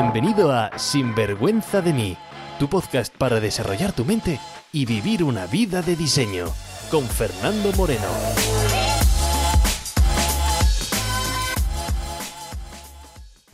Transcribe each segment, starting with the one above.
Bienvenido a Sinvergüenza de mí, tu podcast para desarrollar tu mente y vivir una vida de diseño, con Fernando Moreno.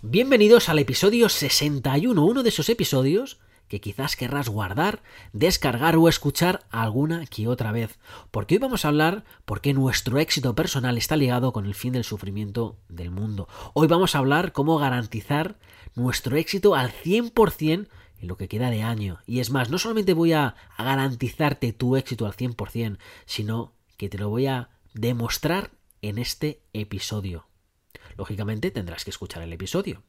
Bienvenidos al episodio 61, uno de esos episodios que quizás querrás guardar, descargar o escuchar alguna que otra vez, porque hoy vamos a hablar por qué nuestro éxito personal está ligado con el fin del sufrimiento del mundo. Hoy vamos a hablar cómo garantizar nuestro éxito al 100% en lo que queda de año. Y es más, no solamente voy a, garantizarte tu éxito al 100%, sino que te lo voy a demostrar en este episodio. Lógicamente tendrás que escuchar el episodio.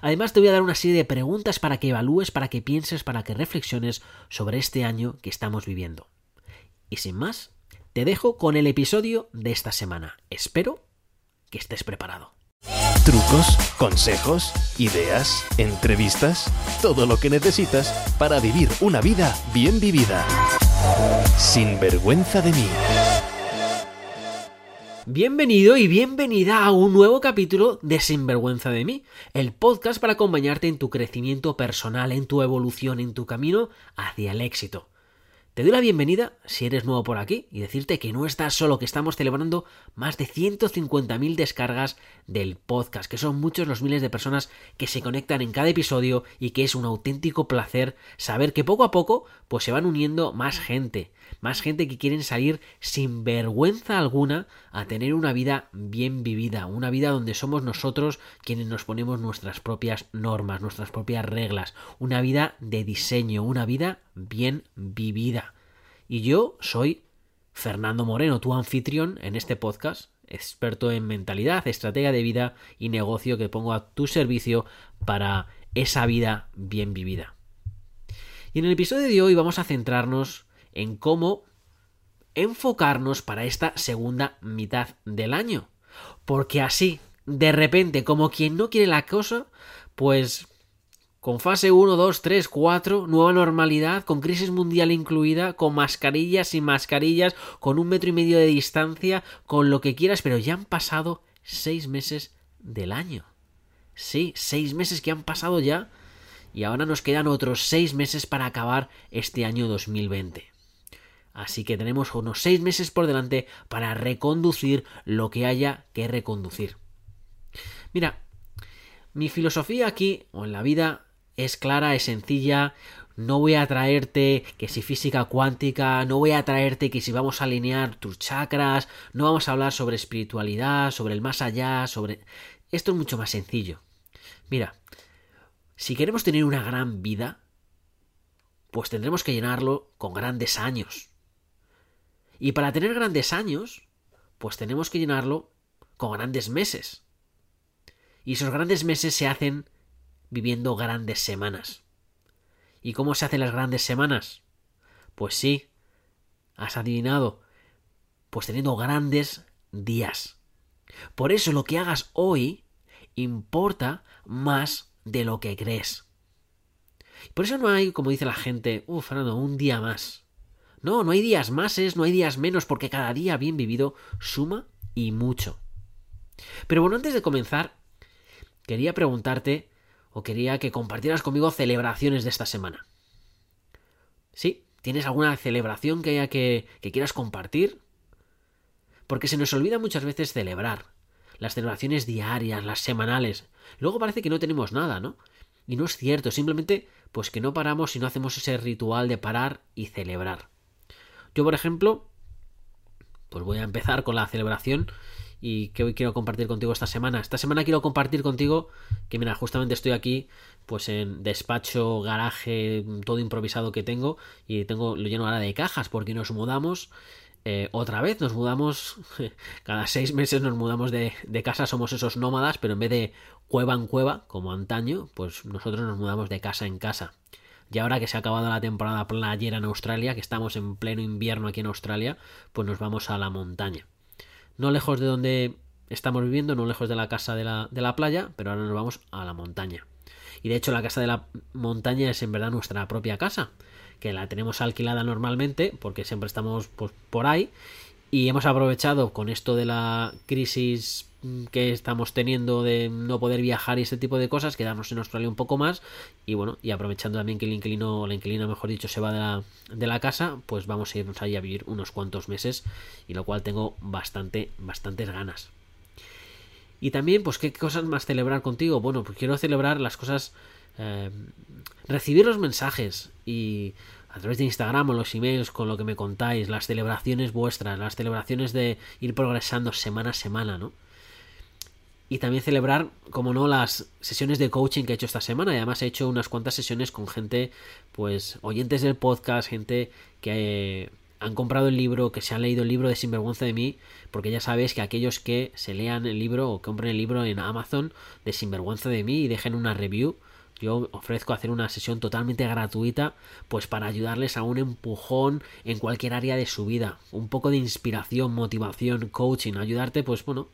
Además te voy a dar una serie de preguntas para que evalúes, para que pienses, para que reflexiones sobre este año que estamos viviendo. Y sin más, te dejo con el episodio de esta semana. Espero que estés preparado. Trucos, consejos, ideas, entrevistas, todo lo que necesitas para vivir una vida bien vivida. Sin vergüenza de mí. Bienvenido y bienvenida a un nuevo capítulo de Sinvergüenza de mí, el podcast para acompañarte en tu crecimiento personal, en tu evolución, en tu camino hacia el éxito. Te doy la bienvenida si eres nuevo por aquí y decirte que no estás solo, que estamos celebrando más de 150.000 descargas del podcast, que son muchos los miles de personas que se conectan en cada episodio y que es un auténtico placer saber que poco a poco pues se van uniendo más gente, más gente que quieren salir sin vergüenza alguna a tener una vida bien vivida, una vida donde somos nosotros quienes nos ponemos nuestras propias normas, nuestras propias reglas, una vida de diseño, una vida bien vivida. Y yo soy Fernando Moreno, tu anfitrión en este podcast, experto en mentalidad, estrategia de vida y negocio que pongo a tu servicio para esa vida bien vivida. Y en el episodio de hoy vamos a centrarnos en cómo enfocarnos para esta segunda mitad del año. Porque así, de repente, como quien no quiere la cosa, pues con fase 1, 2, 3, 4, nueva normalidad, con crisis mundial incluida, con mascarillas y mascarillas, con un metro y medio de distancia, con lo que quieras, pero ya han pasado seis meses del año. Sí, seis meses que han pasado ya y ahora nos quedan otros seis meses para acabar este año 2020. Así que tenemos unos seis meses por delante para reconducir lo que haya que reconducir. Mira, mi filosofía aquí, o en la vida, es clara, es sencilla. No voy a traerte que si física cuántica, no voy a traerte que si vamos a alinear tus chakras, no vamos a hablar sobre espiritualidad, sobre el más allá, sobre... Esto es mucho más sencillo. Mira, si queremos tener una gran vida, pues tendremos que llenarlo con grandes años. Y para tener grandes años, pues tenemos que llenarlo con grandes meses. Y esos grandes meses se hacen viviendo grandes semanas. ¿Y cómo se hacen las grandes semanas? Pues sí, has adivinado, pues teniendo grandes días. Por eso lo que hagas hoy importa más de lo que crees. Por eso no hay, como dice la gente, uff, Fernando, un día más. No, no hay días máses, no hay días menos, porque cada día bien vivido suma y mucho. Pero bueno, antes de comenzar, quería preguntarte o quería que compartieras conmigo celebraciones de esta semana. ¿Sí? ¿Tienes alguna celebración que haya que, que quieras compartir? Porque se nos olvida muchas veces celebrar. Las celebraciones diarias, las semanales. Luego parece que no tenemos nada, ¿no? Y no es cierto, simplemente pues que no paramos y no hacemos ese ritual de parar y celebrar. Yo, por ejemplo, pues voy a empezar con la celebración y que hoy quiero compartir contigo esta semana. Esta semana quiero compartir contigo que, mira, justamente estoy aquí, pues en despacho, garaje, todo improvisado que tengo y tengo lo lleno ahora de cajas porque nos mudamos. Eh, otra vez nos mudamos, cada seis meses nos mudamos de, de, casa, somos esos nómadas, pero en vez de cueva en cueva, como antaño, pues nosotros nos mudamos de casa en casa. Y ahora que se ha acabado la temporada playera en Australia, que estamos en pleno invierno aquí en Australia, pues nos vamos a la montaña. No lejos de donde estamos viviendo, no lejos de la casa de la, de la playa, pero ahora nos vamos a la montaña. Y de hecho la casa de la montaña es en verdad nuestra propia casa, que la tenemos alquilada normalmente, porque siempre estamos pues, por ahí, Y hemos aprovechado con esto de la crisis que estamos teniendo de no poder viajar y este tipo de cosas, quedarnos en Australia un poco más y bueno, y aprovechando también que el inquilino, la inquilina mejor dicho, se va de la, de la casa, pues vamos a irnos ahí a vivir unos cuantos meses y lo cual tengo bastante, bastantes ganas. Y también, pues, ¿qué cosas más celebrar contigo? Bueno, pues quiero celebrar las cosas, eh, recibir los mensajes y a través de Instagram o los emails con lo que me contáis, las celebraciones vuestras, las celebraciones de ir progresando semana a semana, ¿no? y también celebrar, como no, las sesiones de coaching que he hecho esta semana. Además he hecho unas cuantas sesiones con gente, pues, oyentes del podcast, gente que eh, han comprado el libro, que se han leído el libro de Sinvergüenza de mí, porque ya sabéis que aquellos que se lean el libro o compren el libro en Amazon de Sinvergüenza de mí y dejen una review, yo ofrezco hacer una sesión totalmente gratuita, pues para ayudarles a un empujón en cualquier área de su vida, un poco de inspiración, motivación, coaching, ayudarte, pues bueno,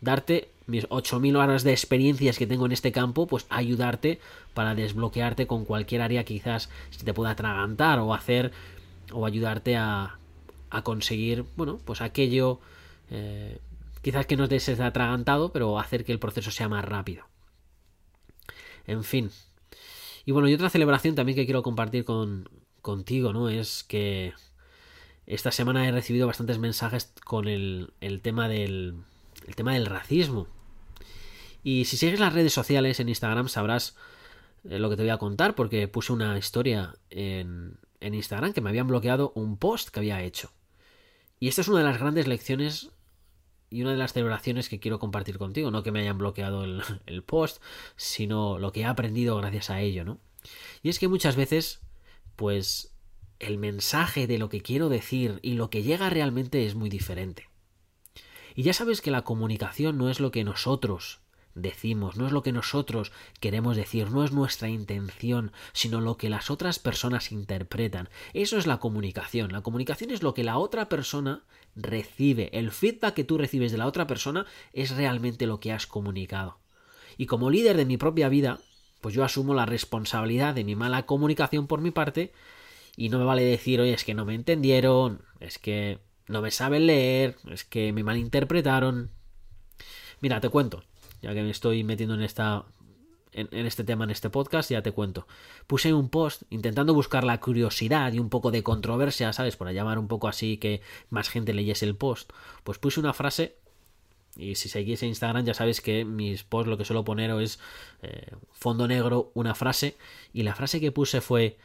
darte mis 8.000 horas de experiencias que tengo en este campo, pues ayudarte para desbloquearte con cualquier área quizás se te pueda atragantar o hacer o ayudarte a, a conseguir, bueno, pues aquello eh, quizás que no te se atragantado, pero hacer que el proceso sea más rápido. En fin. Y bueno, y otra celebración también que quiero compartir con, contigo, ¿no? Es que esta semana he recibido bastantes mensajes con el, el tema del, el tema del racismo. Y si sigues las redes sociales en Instagram sabrás eh, lo que te voy a contar porque puse una historia en, en Instagram que me habían bloqueado un post que había hecho. Y esta es una de las grandes lecciones y una de las celebraciones que quiero compartir contigo. No que me hayan bloqueado el, el, post, sino lo que he aprendido gracias a ello, ¿no? Y es que muchas veces, pues, el mensaje de lo que quiero decir y lo que llega realmente es muy diferente. Y ya sabes que la comunicación no es lo que nosotros decimos, no es lo que nosotros queremos decir, no es nuestra intención, sino lo que las otras personas interpretan. Eso es la comunicación. La comunicación es lo que la otra persona recibe. El feedback que tú recibes de la otra persona es realmente lo que has comunicado. Y como líder de mi propia vida, pues yo asumo la responsabilidad de mi mala comunicación por mi parte y no me vale decir, oye, es que no me entendieron, es que no me saben leer, es que me malinterpretaron. Mira, te cuento, ya que me estoy metiendo en esta en, este tema en este podcast, ya te cuento. Puse un post intentando buscar la curiosidad y un poco de controversia, ¿sabes? Por llamar un poco así que más gente leyese el post. Pues puse una frase y si seguís en Instagram ya sabéis que mis posts lo que suelo poner es eh, fondo negro, una frase. Y la frase que puse fue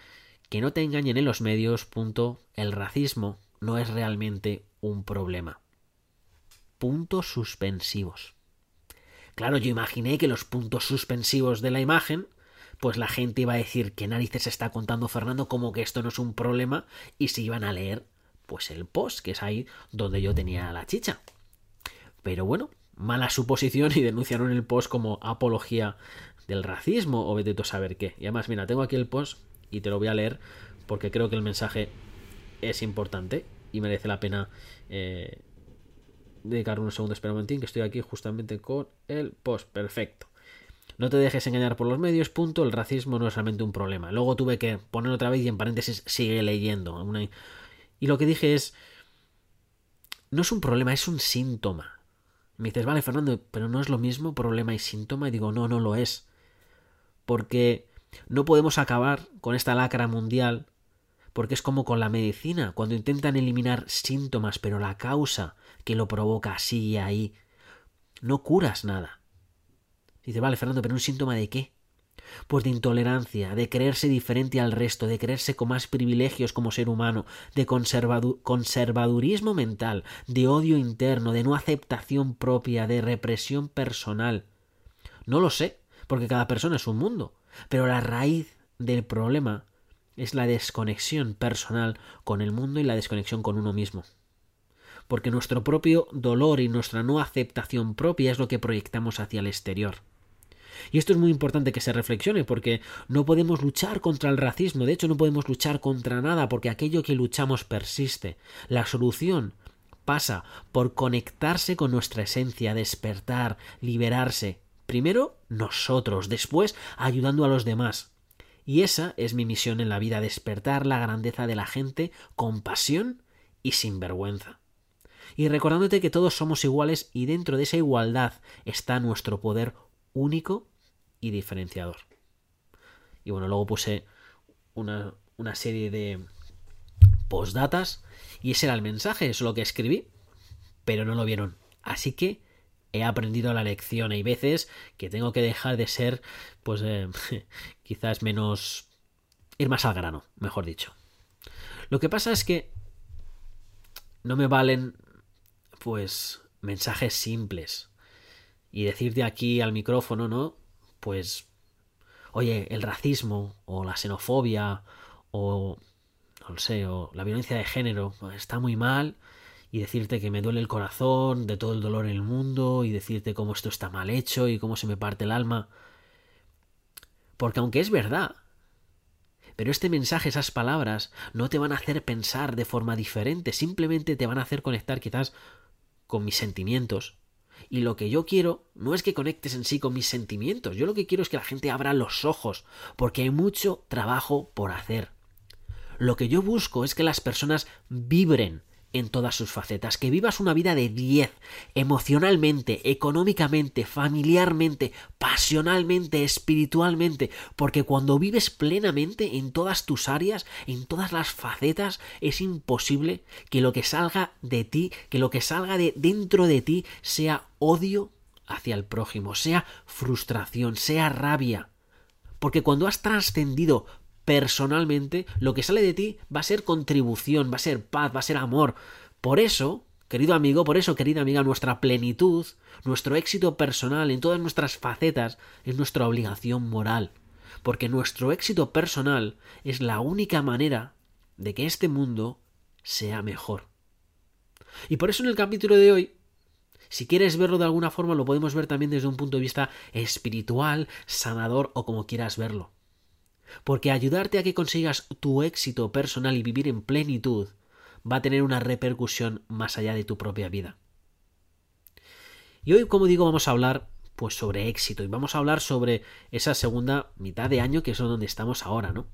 que no te engañen en los medios, punto, el racismo no es realmente un problema. Puntos suspensivos. Claro, yo imaginé que los puntos suspensivos de la imagen, pues la gente iba a decir que narices está contando Fernando como que esto no es un problema y se iban a leer pues el post, que es ahí donde yo tenía la chicha. Pero bueno, mala suposición y denunciaron el post como apología del racismo o vete tú a saber qué. Y además, mira, tengo aquí el post y te lo voy a leer porque creo que el mensaje es importante y merece la pena eh, dedicar unos segundos. Espera un que estoy aquí justamente con el post. Perfecto. No te dejes engañar por los medios, punto. El racismo no es realmente un problema. Luego tuve que poner otra vez y en paréntesis sigue leyendo. Y lo que dije es. No es un problema, es un síntoma. Me dices, vale, Fernando, pero no es lo mismo problema y síntoma. Y digo, no, no lo es. Porque no podemos acabar con esta lacra mundial porque es como con la medicina, cuando intentan eliminar síntomas, pero la causa que lo provoca sigue ahí, no curas nada. Dice, vale, Fernando, pero un síntoma de qué? Pues de intolerancia, de creerse diferente al resto, de creerse con más privilegios como ser humano, de conservadurismo mental, de odio interno, de no aceptación propia, de represión personal. No lo sé, porque cada persona es un mundo, pero la raíz del problema es la desconexión personal con el mundo y la desconexión con uno mismo. Porque nuestro propio dolor y nuestra no aceptación propia es lo que proyectamos hacia el exterior. Y esto es muy importante que se reflexione porque no podemos luchar contra el racismo, de hecho no podemos luchar contra nada porque aquello que luchamos persiste. La solución pasa por conectarse con nuestra esencia, despertar, liberarse. Primero nosotros, después ayudando a los demás. Y esa es mi misión en la vida, despertar la grandeza de la gente con pasión y sin vergüenza. Y recordándote que todos somos iguales y dentro de esa igualdad está nuestro poder único y diferenciador. Y bueno, luego puse una, una serie de postdatas y ese era el mensaje, es lo que escribí, pero no lo vieron. Así que he aprendido la lección. Hay veces que tengo que dejar de ser, pues, eh, quizás menos... ir más al grano, mejor dicho. Lo que pasa es que no me valen, pues, mensajes simples. Y decirte aquí al micrófono, ¿no? Pues, oye, el racismo o la xenofobia o, no sé, o la violencia de género está muy mal y decirte que me duele el corazón de todo el dolor en el mundo y decirte cómo esto está mal hecho y cómo se me parte el alma. Porque aunque es verdad, pero este mensaje, esas palabras, no te van a hacer pensar de forma diferente, simplemente te van a hacer conectar quizás con mis sentimientos. Y lo que yo quiero no es que conectes en sí con mis sentimientos, yo lo que quiero es que la gente abra los ojos, porque hay mucho trabajo por hacer. Lo que yo busco es que las personas vibren en todas sus facetas, que vivas una vida de 10, emocionalmente, económicamente, familiarmente, pasionalmente, espiritualmente, porque cuando vives plenamente en todas tus áreas, en todas las facetas, es imposible que lo que salga de ti, que lo que salga de dentro de ti sea odio hacia el prójimo, sea frustración, sea rabia. Porque cuando has trascendido personalmente, lo que sale de ti va a ser contribución, va a ser paz, va a ser amor. Por eso, querido amigo, por eso, querida amiga, nuestra plenitud, nuestro éxito personal en todas nuestras facetas es nuestra obligación moral. Porque nuestro éxito personal es la única manera de que este mundo sea mejor. Y por eso en el capítulo de hoy si quieres verlo de alguna forma, lo podemos ver también desde un punto de vista espiritual, sanador o como quieras verlo. Porque ayudarte a que consigas tu éxito personal y vivir en plenitud va a tener una repercusión más allá de tu propia vida. Y hoy, como digo, vamos a hablar pues sobre éxito y vamos a hablar sobre esa segunda mitad de año que es donde estamos ahora, ¿no?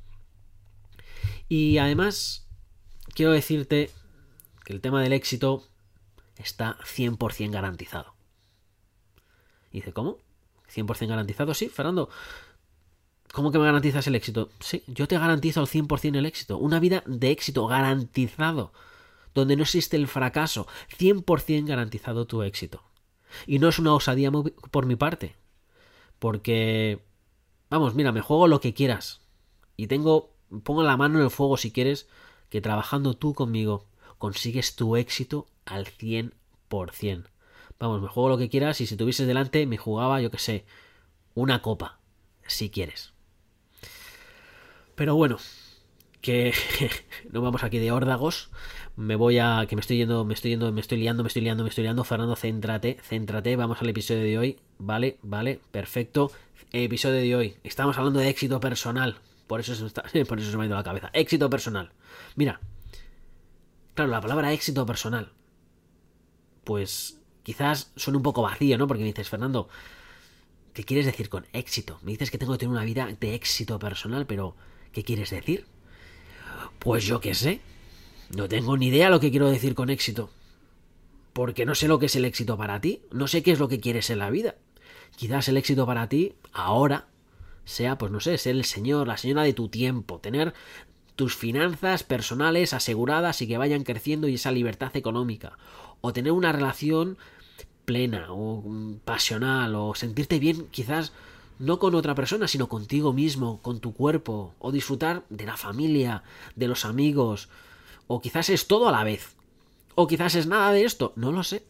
Y además quiero decirte que el tema del éxito está 100% garantizado. Y dice, ¿cómo? ¿100% garantizado? Sí, Fernando. ¿Cómo que me garantizas el éxito? Sí, yo te garantizo al 100% el éxito. Una vida de éxito garantizado. Donde no existe el fracaso. 100% garantizado tu éxito. Y no es una osadía por mi parte. Porque... Vamos, mira, me juego lo que quieras. Y tengo... Pongo la mano en el fuego si quieres que trabajando tú conmigo consigues tu éxito al 100%. Vamos, me juego lo que quieras y si tuvieses delante me jugaba, yo que sé, una copa, si quieres. Pero bueno, que no vamos aquí de órdagos. Me voy a. que me estoy yendo, me estoy yendo, me estoy liando, me estoy liando, me estoy liando. Fernando, céntrate, céntrate. Vamos al episodio de hoy. Vale, vale, perfecto. Episodio de hoy. Estamos hablando de éxito personal. Por eso se, está, por eso se me ha ido la cabeza. Éxito personal. Mira. Claro, la palabra éxito personal. Pues quizás suene un poco vacío, ¿no? Porque me dices, Fernando, ¿qué quieres decir con éxito? Me dices que tengo que tener una vida de éxito personal, pero ¿Qué quieres decir? Pues yo qué sé. No tengo ni idea lo que quiero decir con éxito. Porque no sé lo que es el éxito para ti. No sé qué es lo que quieres en la vida. Quizás el éxito para ti, ahora, sea, pues no sé, ser el señor, la señora de tu tiempo, tener tus finanzas personales aseguradas y que vayan creciendo y esa libertad económica. O tener una relación plena o mm, pasional o sentirte bien quizás no con otra persona, sino contigo mismo, con tu cuerpo, o disfrutar de la familia, de los amigos, o quizás es todo a la vez, o quizás es nada de esto, no lo sé.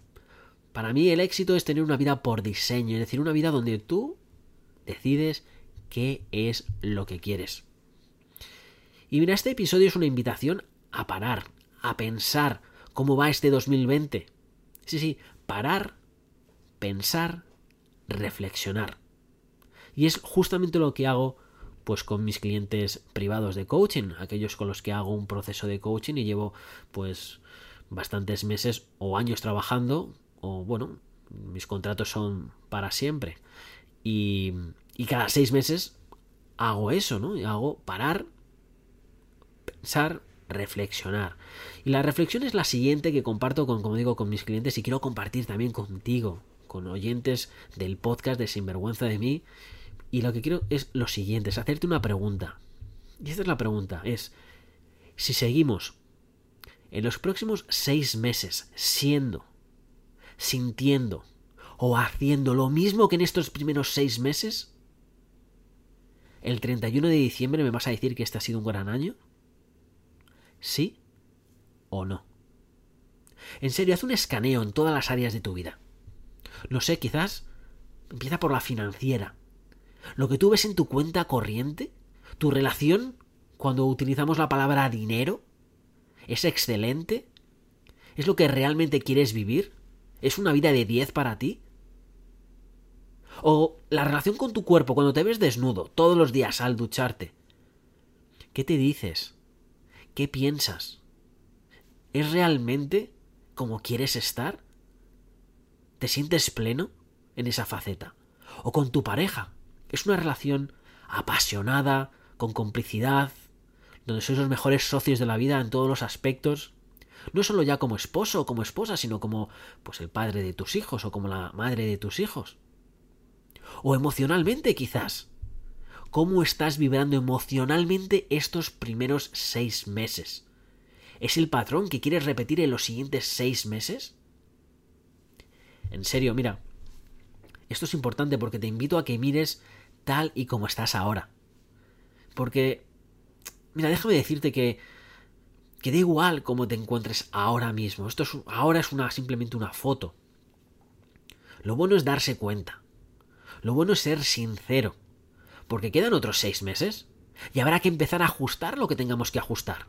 Para mí el éxito es tener una vida por diseño, es decir, una vida donde tú decides qué es lo que quieres. Y mira, este episodio es una invitación a parar, a pensar cómo va este 2020. Sí, sí, parar, pensar, reflexionar. Y es justamente lo que hago pues con mis clientes privados de coaching, aquellos con los que hago un proceso de coaching y llevo pues bastantes meses o años trabajando o bueno, mis contratos son para siempre. Y, y cada seis meses hago eso, ¿no? Y hago parar, pensar reflexionar. Y la reflexión es la siguiente que comparto con, como digo, con mis clientes y quiero compartir también contigo, con oyentes del podcast de Sinvergüenza de mí. Y lo que quiero es lo siguiente, es hacerte una pregunta. Y esta es la pregunta, es si seguimos en los próximos seis meses siendo, sintiendo o haciendo lo mismo que en estos primeros seis meses, el 31 de diciembre me vas a decir que este ha sido un gran año. ¿Sí o no? En serio, haz un escaneo en todas las áreas de tu vida. No sé, quizás empieza por la financiera. Lo que tú ves en tu cuenta corriente, tu relación cuando utilizamos la palabra dinero, es excelente. ¿Es lo que realmente quieres vivir? ¿Es una vida de 10 para ti? O la relación con tu cuerpo cuando te ves desnudo todos los días al ducharte. ¿Qué te dices? ¿Qué piensas? ¿Es realmente como quieres estar? ¿Te sientes pleno en esa faceta? ¿O con tu pareja? ¿Es una relación apasionada, con complicidad, donde sois los mejores socios de la vida en todos los aspectos? No solo ya como esposo o como esposa, sino como pues el padre de tus hijos o como la madre de tus hijos. O emocionalmente quizás. ¿Cómo estás vibrando emocionalmente estos primeros seis meses? ¿Es el patrón que quieres repetir en los siguientes seis meses? En serio, mira, esto es importante porque te invito a que mires tal y como estás ahora. Porque, mira, déjame decirte que, que da igual cómo te encuentres ahora mismo. Esto es, ahora es una, simplemente una foto. Lo bueno es darse cuenta. Lo bueno es ser sincero porque quedan otros seis meses y habrá que empezar a ajustar lo que tengamos que ajustar.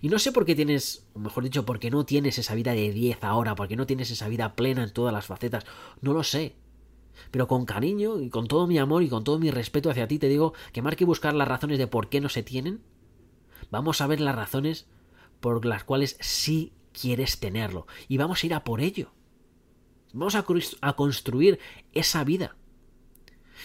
Y no sé por qué tienes, o mejor dicho, por qué no tienes esa vida de 10 ahora, porque no tienes esa vida plena en todas las facetas, no lo sé. Pero con cariño y con todo mi amor y con todo mi respeto hacia ti te digo que marque buscar las razones de por qué no se tienen. Vamos a ver las razones por las cuales sí quieres tenerlo y vamos a ir a por ello. Vamos a, a construir esa vida.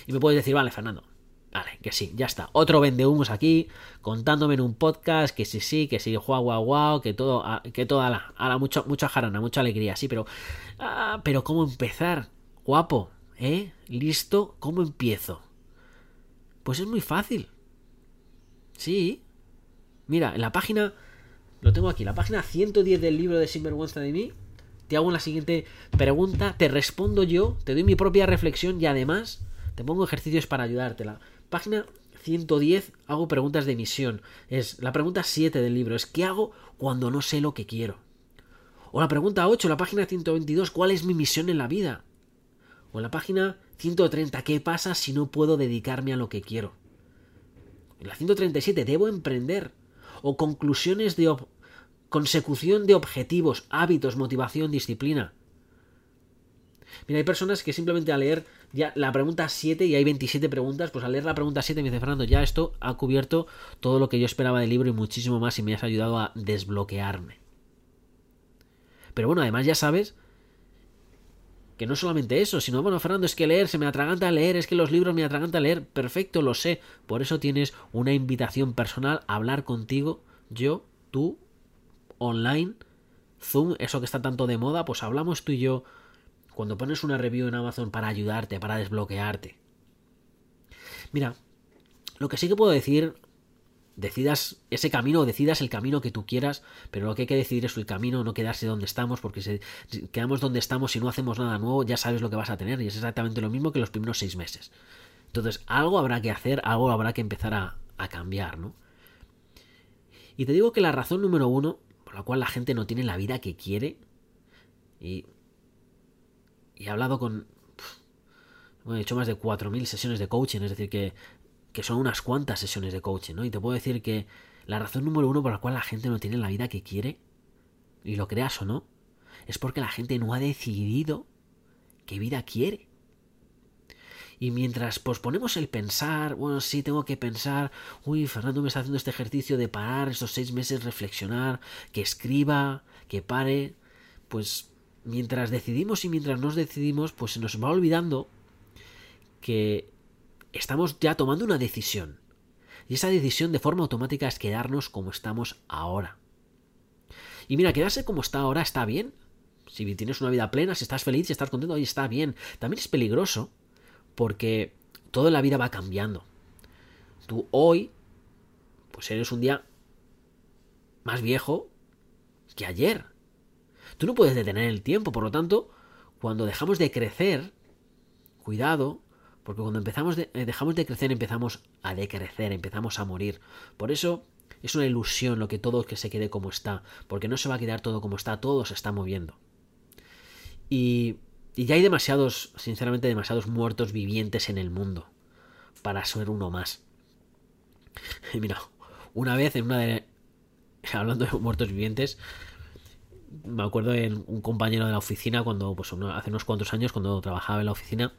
Y me puedes decir, vale, Fernando, Vale, que sí, ya está. Otro vendehumos aquí, contándome en un podcast que sí, sí, que sí, guau, guau, guau, que todo, ah, que toda la, a la mucha, mucha jarana, mucha alegría, sí, pero, ah, pero ¿cómo empezar? Guapo, ¿eh? ¿Listo? ¿Cómo empiezo? Pues es muy fácil. Sí. Mira, en la página, lo tengo aquí, la página 110 del libro de Sinvergüenza de mí, te hago la siguiente pregunta, te respondo yo, te doy mi propia reflexión y además te pongo ejercicios para ayudártela. Página 110 hago preguntas de misión. Es la pregunta 7 del libro. Es ¿qué hago cuando no sé lo que quiero? O la pregunta 8, la página 122, ¿cuál es mi misión en la vida? O en la página 130, ¿qué pasa si no puedo dedicarme a lo que quiero? En la 137, ¿debo emprender? O conclusiones de consecución de objetivos, hábitos, motivación, disciplina. Mira, hay personas que simplemente al leer ya la pregunta 7 y hay 27 preguntas, pues al leer la pregunta 7 me dice Fernando, ya esto ha cubierto todo lo que yo esperaba del libro y muchísimo más y me has ayudado a desbloquearme. Pero bueno, además ya sabes que no solamente eso, sino bueno, Fernando, es que leer se me atraganta leer, es que los libros me atraganta leer, perfecto, lo sé. Por eso tienes una invitación personal a hablar contigo, yo, tú, online, Zoom, eso que está tanto de moda, pues hablamos tú y yo cuando pones una review en Amazon para ayudarte, para desbloquearte. Mira, lo que sí que puedo decir, decidas ese camino o decidas el camino que tú quieras, pero lo que hay que decidir es el camino, no quedarse donde estamos, porque si quedamos donde estamos y no hacemos nada nuevo, ya sabes lo que vas a tener y es exactamente lo mismo que los primeros seis meses. Entonces, algo habrá que hacer, algo habrá que empezar a, a cambiar, ¿no? Y te digo que la razón número uno por la cual la gente no tiene la vida que quiere, y y he hablado con... He hecho más de 4.000 sesiones de coaching, es decir, que, que son unas cuantas sesiones de coaching, ¿no? Y te puedo decir que la razón número uno por la cual la gente no tiene la vida que quiere, y lo creas o no, es porque la gente no ha decidido qué vida quiere. Y mientras posponemos el pensar, bueno, sí, tengo que pensar, uy, Fernando me está haciendo este ejercicio de parar estos seis meses, reflexionar, que escriba, que pare, pues mientras decidimos y mientras nos decidimos, pues se nos va olvidando que estamos ya tomando una decisión. Y esa decisión de forma automática es quedarnos como estamos ahora. Y mira, quedarse como está ahora está bien. Si tienes una vida plena, si estás feliz, si estás contento, ahí está bien. También es peligroso porque toda la vida va cambiando. Tú hoy, pues eres un día más viejo que ayer. Tú no puedes detener el tiempo, por lo tanto, cuando dejamos de crecer, cuidado, porque cuando empezamos de, eh, dejamos de crecer empezamos a decrecer, empezamos a morir. Por eso es una ilusión lo que todo que se quede como está, porque no se va a quedar todo como está, todo se está moviendo. Y, ya hay demasiados, sinceramente, demasiados muertos vivientes en el mundo para ser uno más. Mira, una vez en una de... Hablando de muertos vivientes, me acuerdo en un compañero de la oficina cuando, pues hace unos cuantos años, cuando trabajaba en la oficina,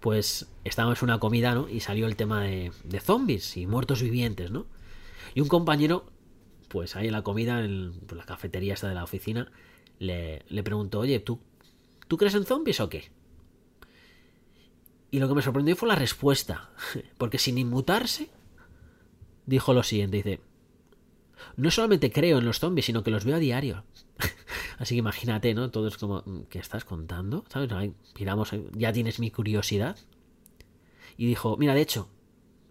pues estábamos en una comida, ¿no? Y salió el tema de, de zombies y muertos vivientes, ¿no? Y un compañero, pues ahí en la comida, en la cafetería esta de la oficina, le, le preguntó, oye, ¿tú, ¿tú crees en zombies o qué? Y lo que me sorprendió fue la respuesta, porque sin inmutarse, dijo lo siguiente, dice, no solamente creo en los zombies, sino que los veo a diario. Así que imagínate, ¿no? Todo es como, ¿qué estás contando? ¿Sabes? miramos, ya tienes mi curiosidad. Y dijo, mira, de hecho,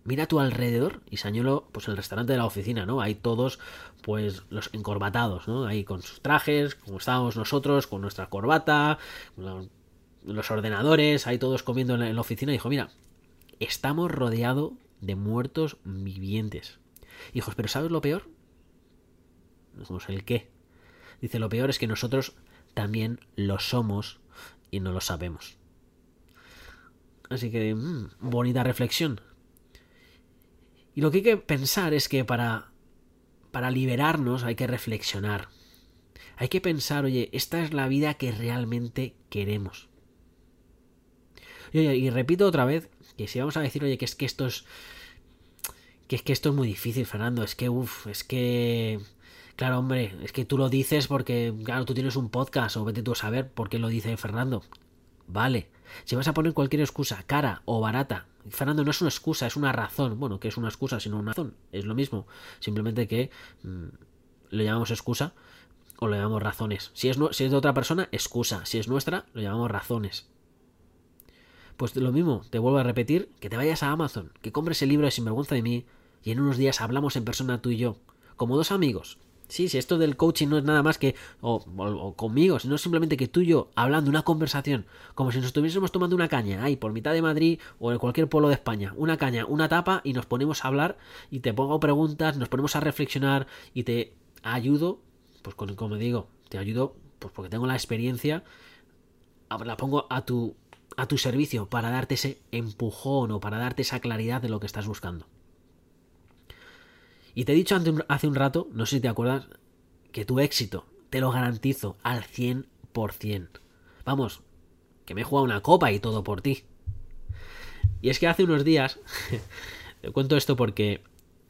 mira a tu alrededor y señaló pues el restaurante de la oficina, ¿no? Hay todos pues los encorbatados, ¿no? Ahí con sus trajes, como estábamos nosotros, con nuestra corbata, los ordenadores, ahí todos comiendo en la, oficina. Y dijo, mira, estamos rodeados de muertos vivientes. Hijos, pero ¿sabes lo peor? Dijimos, ¿el qué? Dice, lo peor es que nosotros también lo somos y no lo sabemos. Así que, mmm, bonita reflexión. Y lo que hay que pensar es que para, para liberarnos hay que reflexionar. Hay que pensar, oye, esta es la vida que realmente queremos. Y, y repito otra vez, que si vamos a decir, oye, que es que esto es... Que es que esto es muy difícil, Fernando. Es que, uff, es que... Claro, hombre, es que tú lo dices porque, claro, tú tienes un podcast o vete tú a saber por qué lo dice Fernando. Vale. Si vas a poner cualquier excusa, cara o barata, Fernando no es una excusa, es una razón. Bueno, que es una excusa, sino una razón. Es lo mismo. Simplemente que mm, lo llamamos excusa o lo llamamos razones. Si es, si es de otra persona, excusa. Si es nuestra, lo llamamos razones. Pues lo mismo, te vuelvo a repetir, que te vayas a Amazon, que compres el libro de Sinvergüenza de mí y en unos días hablamos en persona tú y yo, como dos amigos, Sí, si esto del coaching no es nada más que, o, conmigo, sino simplemente que tú y yo, hablando una conversación, como si nos estuviésemos tomando una caña, ahí por mitad de Madrid o en cualquier pueblo de España, una caña, una tapa, y nos ponemos a hablar y te pongo preguntas, nos ponemos a reflexionar y te ayudo, pues con, como digo, te ayudo, pues porque tengo la experiencia, la pongo a tu, a tu servicio para darte ese empujón o para darte esa claridad de lo que estás buscando. Y te he dicho hace un rato, no sé si te acuerdas, que tu éxito te lo garantizo al 100%. Vamos, que me he jugado una copa y todo por ti. Y es que hace unos días, te cuento esto porque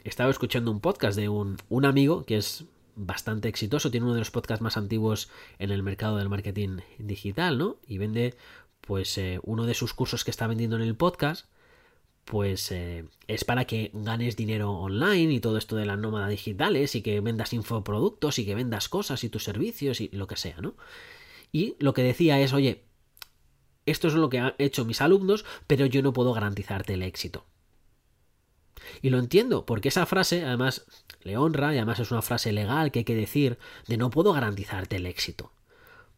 estaba escuchando un podcast de un, un, amigo que es bastante exitoso, tiene uno de los podcasts más antiguos en el mercado del marketing digital, ¿no? Y vende pues eh, uno de sus cursos que está vendiendo en el podcast pues eh, es para que ganes dinero online y todo esto de las nómadas digitales y que vendas infoproductos y que vendas cosas y tus servicios y lo que sea, ¿no? Y lo que decía es, oye, esto es lo que han hecho mis alumnos, pero yo no puedo garantizarte el éxito. Y lo entiendo, porque esa frase además le honra y además es una frase legal que hay que decir de no puedo garantizarte el éxito.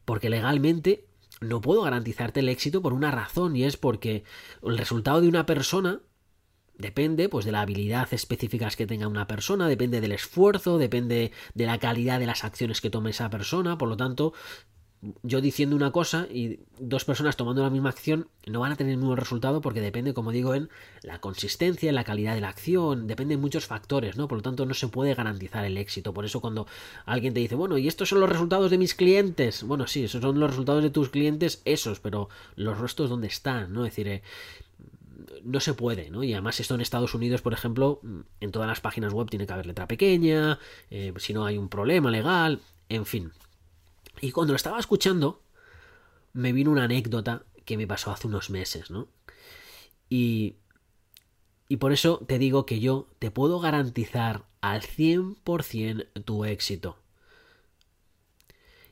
Porque legalmente no puedo garantizarte el éxito por una razón y es porque el resultado de una persona depende pues de la habilidad específicas que tenga una persona, depende del esfuerzo, depende de la calidad de las acciones que tome esa persona, por lo tanto, yo diciendo una cosa y dos personas tomando la misma acción no van a tener el mismo resultado porque depende, como digo, en la consistencia, en la calidad de la acción, depende de muchos factores, ¿no? Por lo tanto, no se puede garantizar el éxito. Por eso cuando alguien te dice, bueno, y estos son los resultados de mis clientes, bueno, sí, esos son los resultados de tus clientes, esos, pero los restos dónde están, ¿no? Es decir, eh, no se puede, ¿no? Y además esto en Estados Unidos, por ejemplo, en todas las páginas web tiene que haber letra pequeña, eh, si no hay un problema legal, en fin, y cuando lo estaba escuchando, me vino una anécdota que me pasó hace unos meses, ¿no? Y Y por eso te digo que yo te puedo garantizar al 100% tu éxito.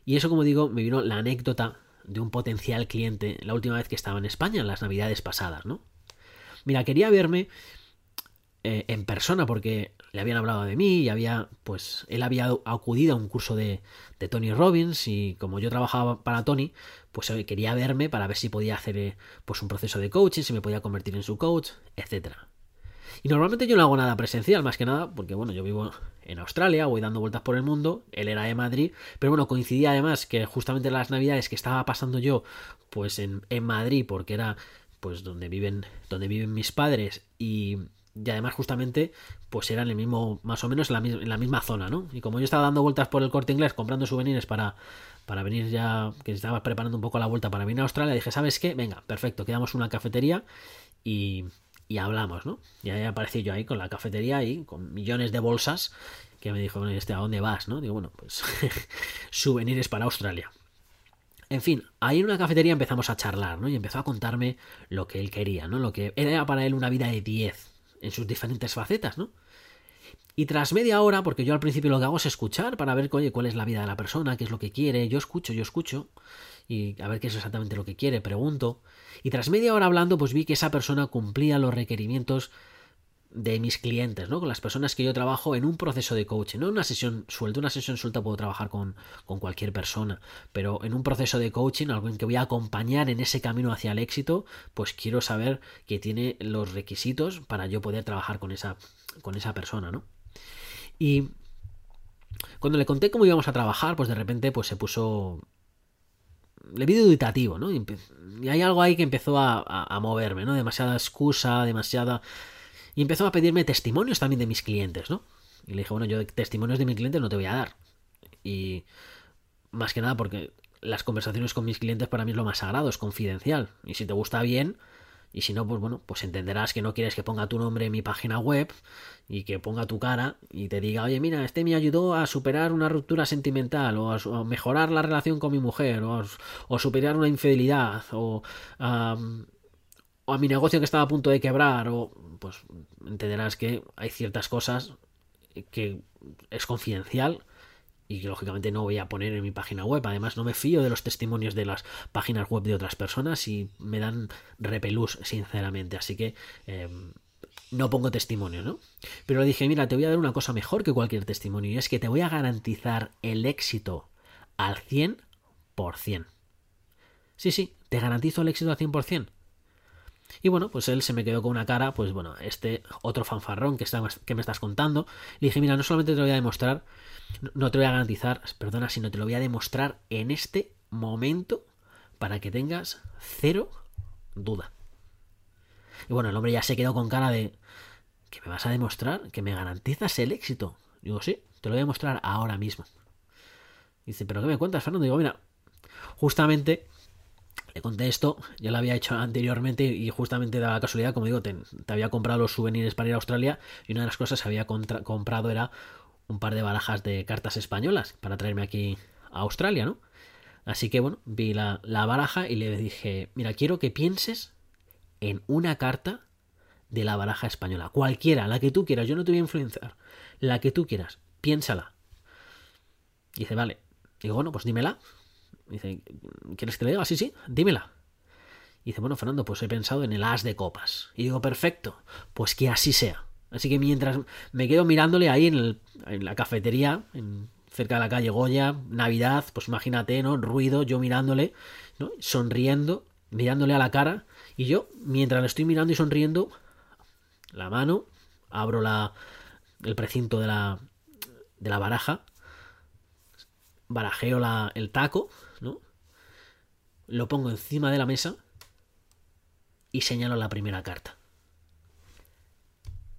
Y eso, como digo, me vino la anécdota de un potencial cliente la última vez que estaba en España, en las navidades pasadas, ¿no? Mira, quería verme eh, en persona porque le habían hablado de mí y había, pues, él había acudido a un curso de, de Tony Robbins y como yo trabajaba para Tony, pues eh, quería verme para ver si podía hacer eh, pues un proceso de coaching, si me podía convertir en su coach, etcétera. Y normalmente yo no hago nada presencial, más que nada, porque bueno, yo vivo en Australia, voy dando vueltas por el mundo, él era de Madrid, pero bueno, coincidía además que justamente las navidades que estaba pasando yo, pues en, en Madrid, porque era pues donde viven, donde viven mis padres y y además justamente pues era en el mismo más o menos en la, en la, misma zona no y como yo estaba dando vueltas por el corte inglés comprando souvenirs para para venir ya que estaba preparando un poco la vuelta para venir a Australia dije sabes qué venga perfecto quedamos una cafetería y, y hablamos no y ahí aparecí yo ahí con la cafetería y con millones de bolsas que me dijo este a dónde vas no digo bueno pues souvenirs para Australia en fin, ahí en una cafetería empezamos a charlar, ¿no? Y empezó a contarme lo que él quería, ¿no? Lo que era para él una vida de 10, en sus diferentes facetas, ¿no? Y tras media hora, porque yo al principio lo que hago es escuchar para ver oye, cuál es la vida de la persona, qué es lo que quiere, yo escucho, yo escucho, y a ver qué es exactamente lo que quiere, pregunto. Y tras media hora hablando, pues vi que esa persona cumplía los requerimientos de mis clientes, ¿no? Con las personas que yo trabajo en un proceso de coaching, no una sesión suelta, una sesión suelta puedo trabajar con, con, cualquier persona, pero en un proceso de coaching, algo en que voy a acompañar en ese camino hacia el éxito, pues quiero saber que tiene los requisitos para yo poder trabajar con esa, con esa persona, ¿no? Y cuando le conté cómo íbamos a trabajar, pues de repente pues se puso le vi duditativo, ¿no? Y, hay algo ahí que empezó a, a, a moverme, ¿no? Demasiada excusa, demasiada y empezó a pedirme testimonios también de mis clientes, ¿no? Y le dije, bueno, yo testimonios de mis clientes no te voy a dar. Y más que nada porque las conversaciones con mis clientes para mí es lo más sagrado, es confidencial. Y si te gusta bien, y si no, pues bueno, pues entenderás que no quieres que ponga tu nombre en mi página web y que ponga tu cara y te diga, oye, mira, este me ayudó a superar una ruptura sentimental o a, mejorar la relación con mi mujer o a, superar una infidelidad o a, o a mi negocio que estaba a punto de quebrar o pues entenderás que hay ciertas cosas que es confidencial y que lógicamente no voy a poner en mi página web. Además, no me fío de los testimonios de las páginas web de otras personas y me dan repelús, sinceramente. Así que eh, no pongo testimonio, ¿no? Pero le dije, mira, te voy a dar una cosa mejor que cualquier testimonio y es que te voy a garantizar el éxito al 100%. Sí, sí, te garantizo el éxito al 100%. Y bueno, pues él se me quedó con una cara, pues bueno, este otro fanfarrón que, está, que me estás contando. Le dije, mira, no solamente te lo voy a demostrar, no te lo voy a garantizar, perdona, sino te lo voy a demostrar en este momento para que tengas cero duda. Y bueno, el hombre ya se quedó con cara de, ¿que me vas a demostrar? ¿Que me garantizas el éxito? Digo, sí, te lo voy a demostrar ahora mismo. Dice, ¿pero qué me cuentas, Fernando? Digo, mira, justamente le conté esto, ya lo había hecho anteriormente y justamente daba la casualidad, como digo, te, había comprado los souvenirs para ir a Australia y una de las cosas que había comprado era un par de barajas de cartas españolas para traerme aquí a Australia, ¿no? Así que bueno, vi la, baraja y le dije, mira, quiero que pienses en una carta de la baraja española, cualquiera, la que tú quieras, yo no te voy a influenciar, la que tú quieras, piénsala. Dice, vale. Digo, bueno, pues dímela. Dice, ¿quieres que le diga? Sí, sí, dímela. Y dice, bueno, Fernando, pues he pensado en el as de copas. Y digo, perfecto, pues que así sea. Así que mientras me quedo mirándole ahí en, la cafetería, cerca de la calle Goya, Navidad, pues imagínate, ¿no? Ruido, yo mirándole, ¿no? Sonriendo, mirándole a la cara. Y yo, mientras le estoy mirando y sonriendo, la mano, abro la, el precinto de la, de la baraja, barajeo la, el taco. Lo pongo encima de la mesa y señalo la primera carta.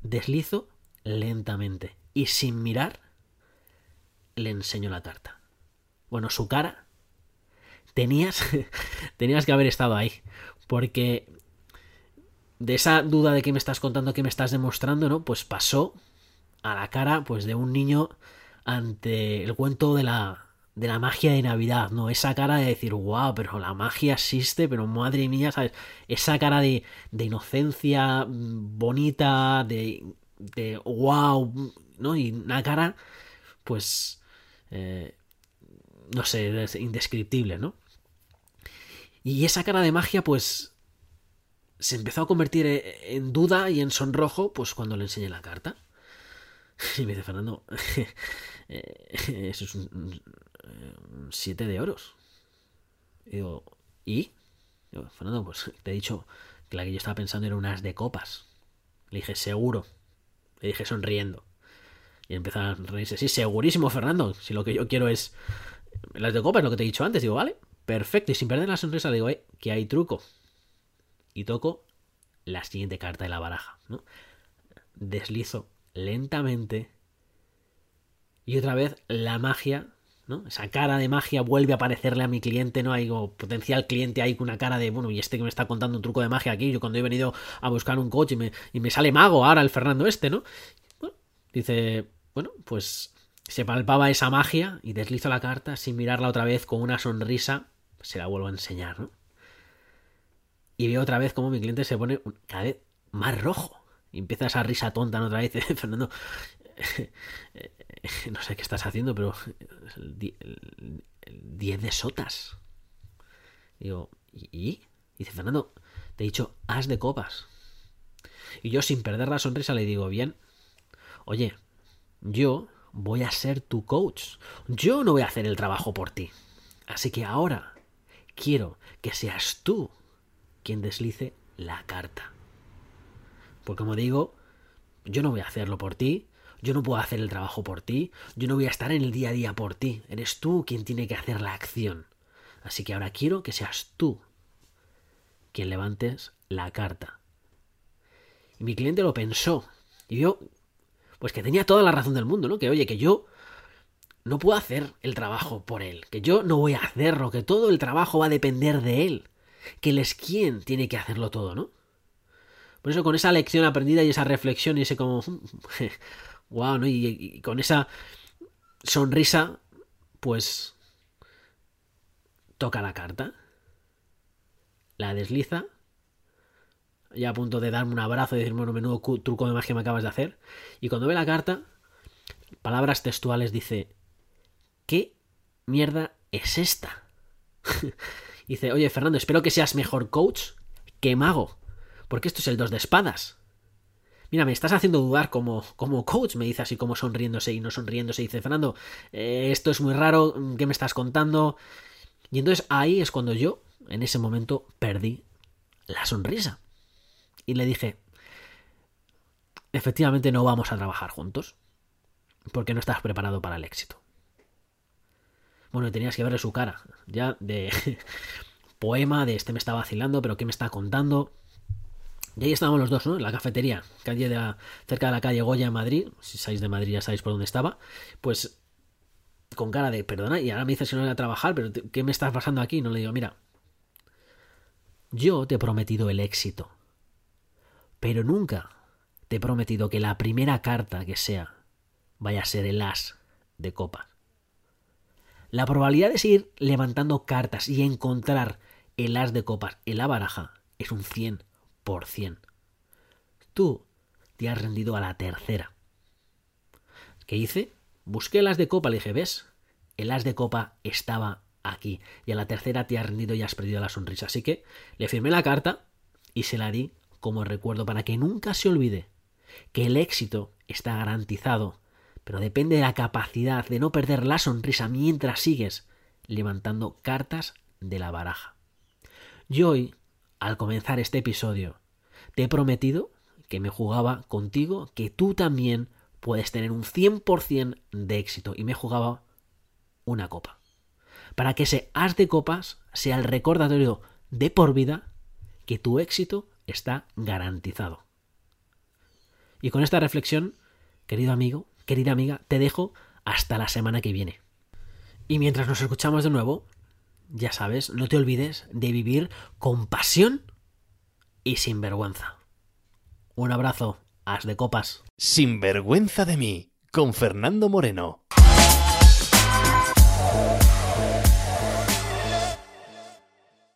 Deslizo lentamente y sin mirar le enseño la carta. Bueno, su cara tenías tenías que haber estado ahí porque de esa duda de que me estás contando, que me estás demostrando, ¿no? Pues pasó a la cara pues de un niño ante el cuento de la de la magia de Navidad, ¿no? Esa cara de decir, wow, pero la magia existe, pero madre mía, ¿sabes? Esa cara de, de inocencia mm, bonita, de, de wow, ¿no? Y una cara, pues, eh, no sé, es indescriptible, ¿no? Y esa cara de magia, pues, se empezó a convertir e, en duda y en sonrojo, pues cuando le enseñé la carta. Y me dice, Fernando, eh, eso es un, 7 de oros. Y digo, ¿y? Fernando, pues te he dicho que la que yo estaba pensando era unas de copas. Le dije, seguro. Le dije sonriendo. Y empezó a reírse. Sí, segurísimo, Fernando. Si lo que yo quiero es las de copas, lo que te he dicho antes. Digo, vale, perfecto. Y sin perder la sonrisa, le digo, eh, que hay truco. Y toco la siguiente carta de la baraja. Deslizo lentamente. Y otra vez la magia ¿no? Esa cara de magia vuelve a aparecerle a mi cliente, ¿no? Hay potencial cliente ahí con una cara de, bueno, y este que me está contando un truco de magia aquí, yo cuando he venido a buscar un coche y me, y me sale mago ahora el Fernando este, ¿no? dice, bueno, pues se palpaba esa magia y deslizo la carta sin mirarla otra vez con una sonrisa, se la vuelvo a enseñar, ¿no? Y veo otra vez como mi cliente se pone cada vez más rojo. Y empieza esa risa tonta ¿no? otra vez. Fernando, no sé qué estás haciendo, pero el 10 de sotas. Digo, ¿y? Dice, Fernando, te he dicho, haz de copas. Y yo sin perder la sonrisa le digo, bien, oye, yo voy a ser tu coach. Yo no voy a hacer el trabajo por ti. Así que ahora quiero que seas tú quien deslice la carta. Porque como digo, yo no voy a hacerlo por ti, yo no puedo hacer el trabajo por ti, yo no voy a estar en el día a día por ti, eres tú quien tiene que hacer la acción. Así que ahora quiero que seas tú quien levantes la carta. Y mi cliente lo pensó. Y yo, pues que tenía toda la razón del mundo, ¿no? Que oye, que yo no puedo hacer el trabajo por él, que yo no voy a hacerlo, que todo el trabajo va a depender de él, que él es quien tiene que hacerlo todo, ¿no? Por eso con esa lección aprendida y esa reflexión y ese como wow, ¿no? Y, con esa sonrisa, pues toca la carta, la desliza, ya a punto de darme un abrazo y decirme, bueno, menudo truco de magia me acabas de hacer. Y cuando ve la carta, palabras textuales dice, ¿qué mierda es esta? dice, oye, Fernando, espero que seas mejor coach que mago, porque esto es el dos de espadas. Mira, me estás haciendo dudar como, como coach, me dice así como sonriéndose y no sonriéndose. Dice, Fernando, eh, esto es muy raro, ¿qué me estás contando? Y entonces ahí es cuando yo, en ese momento, perdí la sonrisa. Y le dije, efectivamente no vamos a trabajar juntos, porque no estás preparado para el éxito. Bueno, tenías que verle su cara, ya de poema, de este me está vacilando, pero ¿qué me está contando? Y ahí estábamos los dos, ¿no? En la cafetería, calle de cerca de la calle Goya en Madrid. Si sabéis de Madrid ya sabéis por dónde estaba. Pues con cara de, perdona, y ahora me dices que no voy a trabajar, pero ¿qué me estás pasando aquí? No le digo, mira, yo te he prometido el éxito, pero nunca te he prometido que la primera carta que sea vaya a ser el as de copas. La probabilidad de seguir levantando cartas y encontrar el as de copas en la baraja es un 100 Tú te has rendido a la tercera. ¿Qué hice? Busqué el as de copa, le dije, ¿ves? El as de copa estaba aquí. Y a la tercera te has rendido y has perdido la sonrisa. Así que le firmé la carta y se la di como recuerdo para que nunca se olvide que el éxito está garantizado, pero depende de la capacidad de no perder la sonrisa mientras sigues levantando cartas de la baraja. Y hoy al comenzar este episodio, te he prometido que me jugaba contigo, que tú también puedes tener un 100% de éxito. Y me jugaba una copa. Para que ese as de copas sea el recordatorio de por vida que tu éxito está garantizado. Y con esta reflexión, querido amigo, querida amiga, te dejo hasta la semana que viene. Y mientras nos escuchamos de nuevo, ya sabes, no te olvides de vivir con pasión y sin vergüenza. Un abrazo, as de copas. Sin vergüenza de mí, con Fernando Moreno.